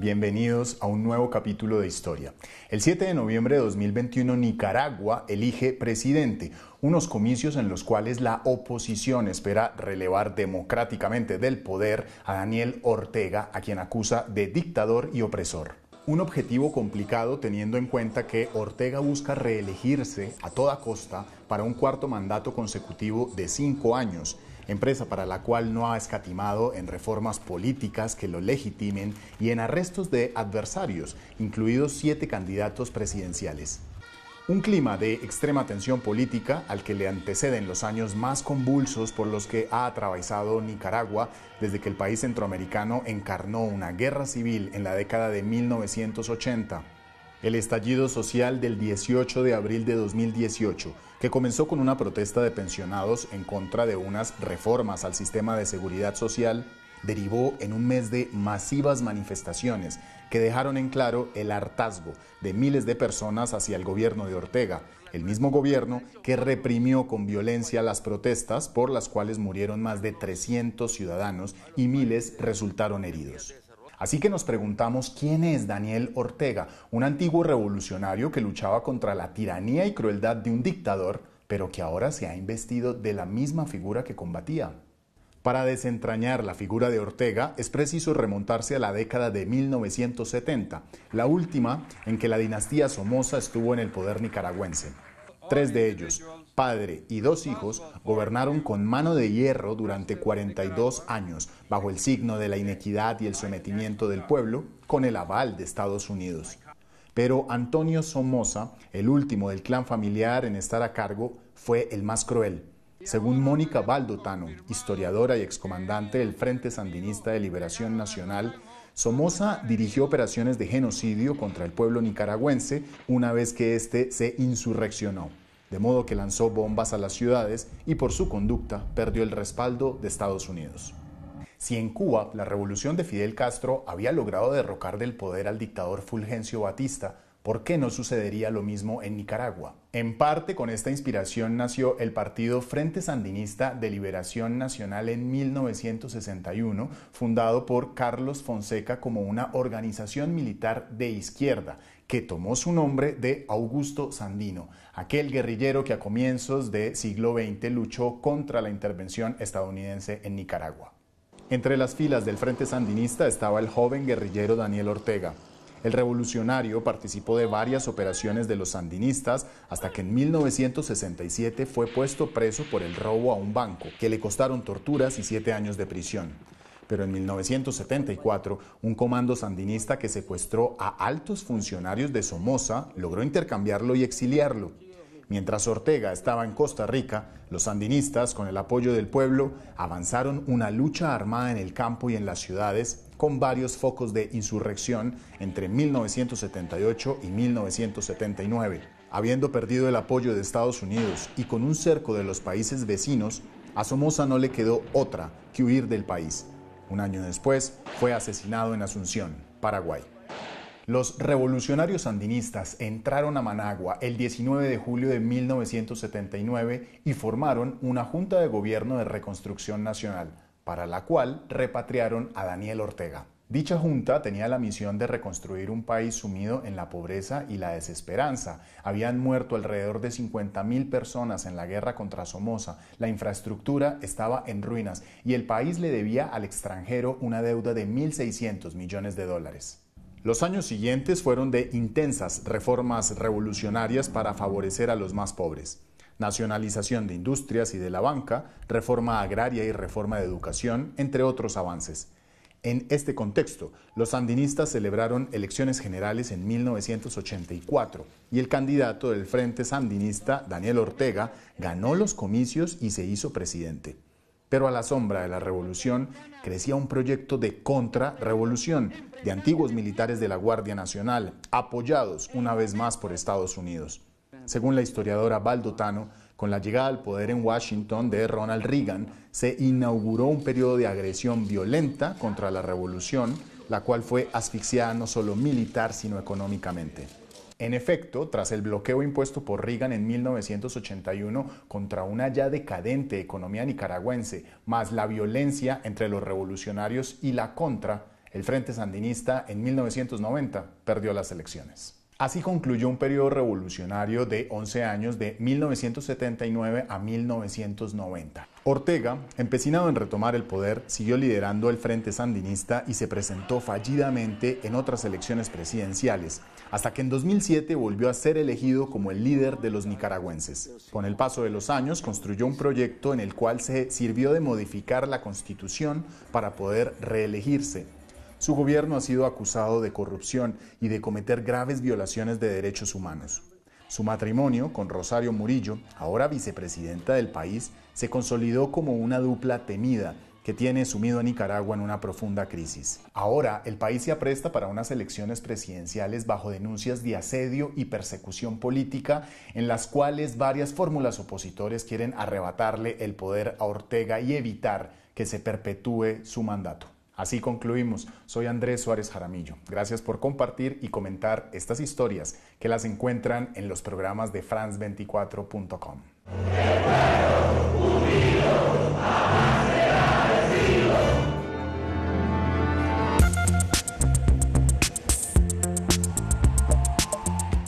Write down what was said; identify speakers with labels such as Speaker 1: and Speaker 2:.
Speaker 1: Bienvenidos a un nuevo capítulo de historia. El 7 de noviembre de 2021 Nicaragua elige presidente, unos comicios en los cuales la oposición espera relevar democráticamente del poder a Daniel Ortega, a quien acusa de dictador y opresor. Un objetivo complicado teniendo en cuenta que Ortega busca reelegirse a toda costa para un cuarto mandato consecutivo de cinco años empresa para la cual no ha escatimado en reformas políticas que lo legitimen y en arrestos de adversarios, incluidos siete candidatos presidenciales. Un clima de extrema tensión política al que le anteceden los años más convulsos por los que ha atravesado Nicaragua desde que el país centroamericano encarnó una guerra civil en la década de 1980. El estallido social del 18 de abril de 2018, que comenzó con una protesta de pensionados en contra de unas reformas al sistema de seguridad social, derivó en un mes de masivas manifestaciones que dejaron en claro el hartazgo de miles de personas hacia el gobierno de Ortega, el mismo gobierno que reprimió con violencia las protestas por las cuales murieron más de 300 ciudadanos y miles resultaron heridos. Así que nos preguntamos quién es Daniel Ortega, un antiguo revolucionario que luchaba contra la tiranía y crueldad de un dictador, pero que ahora se ha investido de la misma figura que combatía. Para desentrañar la figura de Ortega es preciso remontarse a la década de 1970, la última en que la dinastía Somoza estuvo en el poder nicaragüense. Tres de ellos, padre y dos hijos, gobernaron con mano de hierro durante 42 años, bajo el signo de la inequidad y el sometimiento del pueblo, con el aval de Estados Unidos. Pero Antonio Somoza, el último del clan familiar en estar a cargo, fue el más cruel. Según Mónica Baldotano, historiadora y excomandante del Frente Sandinista de Liberación Nacional, Somoza dirigió operaciones de genocidio contra el pueblo nicaragüense una vez que éste se insurreccionó, de modo que lanzó bombas a las ciudades y por su conducta perdió el respaldo de Estados Unidos. Si en Cuba la revolución de Fidel Castro había logrado derrocar del poder al dictador Fulgencio Batista, ¿Por qué no sucedería lo mismo en Nicaragua? En parte con esta inspiración nació el partido Frente Sandinista de Liberación Nacional en 1961, fundado por Carlos Fonseca como una organización militar de izquierda, que tomó su nombre de Augusto Sandino, aquel guerrillero que a comienzos del siglo XX luchó contra la intervención estadounidense en Nicaragua. Entre las filas del Frente Sandinista estaba el joven guerrillero Daniel Ortega, el revolucionario participó de varias operaciones de los sandinistas hasta que en 1967 fue puesto preso por el robo a un banco, que le costaron torturas y siete años de prisión. Pero en 1974, un comando sandinista que secuestró a altos funcionarios de Somoza logró intercambiarlo y exiliarlo. Mientras Ortega estaba en Costa Rica, los sandinistas, con el apoyo del pueblo, avanzaron una lucha armada en el campo y en las ciudades con varios focos de insurrección entre 1978 y 1979. Habiendo perdido el apoyo de Estados Unidos y con un cerco de los países vecinos, a Somoza no le quedó otra que huir del país. Un año después fue asesinado en Asunción, Paraguay. Los revolucionarios sandinistas entraron a Managua el 19 de julio de 1979 y formaron una Junta de Gobierno de Reconstrucción Nacional, para la cual repatriaron a Daniel Ortega. Dicha junta tenía la misión de reconstruir un país sumido en la pobreza y la desesperanza. Habían muerto alrededor de 50.000 personas en la guerra contra Somoza, la infraestructura estaba en ruinas y el país le debía al extranjero una deuda de 1.600 millones de dólares. Los años siguientes fueron de intensas reformas revolucionarias para favorecer a los más pobres nacionalización de industrias y de la banca, reforma agraria y reforma de educación, entre otros avances. En este contexto, los sandinistas celebraron elecciones generales en 1984 y el candidato del Frente Sandinista, Daniel Ortega, ganó los comicios y se hizo presidente. Pero a la sombra de la revolución crecía un proyecto de contrarrevolución de antiguos militares de la Guardia Nacional, apoyados una vez más por Estados Unidos. Según la historiadora Baldotano, con la llegada al poder en Washington de Ronald Reagan, se inauguró un periodo de agresión violenta contra la revolución, la cual fue asfixiada no solo militar, sino económicamente. En efecto, tras el bloqueo impuesto por Reagan en 1981 contra una ya decadente economía nicaragüense, más la violencia entre los revolucionarios y la contra, El Frente Sandinista en 1990 perdió las elecciones. Así concluyó un periodo revolucionario de 11 años de 1979 a 1990. Ortega, empecinado en retomar el poder, siguió liderando el Frente Sandinista y se presentó fallidamente en otras elecciones presidenciales, hasta que en 2007 volvió a ser elegido como el líder de los nicaragüenses. Con el paso de los años construyó un proyecto en el cual se sirvió de modificar la constitución para poder reelegirse su gobierno ha sido acusado de corrupción y de cometer graves violaciones de derechos humanos. Su matrimonio con Rosario Murillo, ahora vicepresidenta del país, se consolidó como una dupla temida que tiene sumido a Nicaragua en una profunda crisis. Ahora el país se apresta para unas elecciones presidenciales bajo denuncias de asedio y persecución política en las cuales varias fórmulas opositores quieren arrebatarle el poder a Ortega y evitar que se perpetúe su mandato. Así concluimos. Soy Andrés Suárez Jaramillo. Gracias por compartir y comentar estas historias que las encuentran en los programas de france24.com.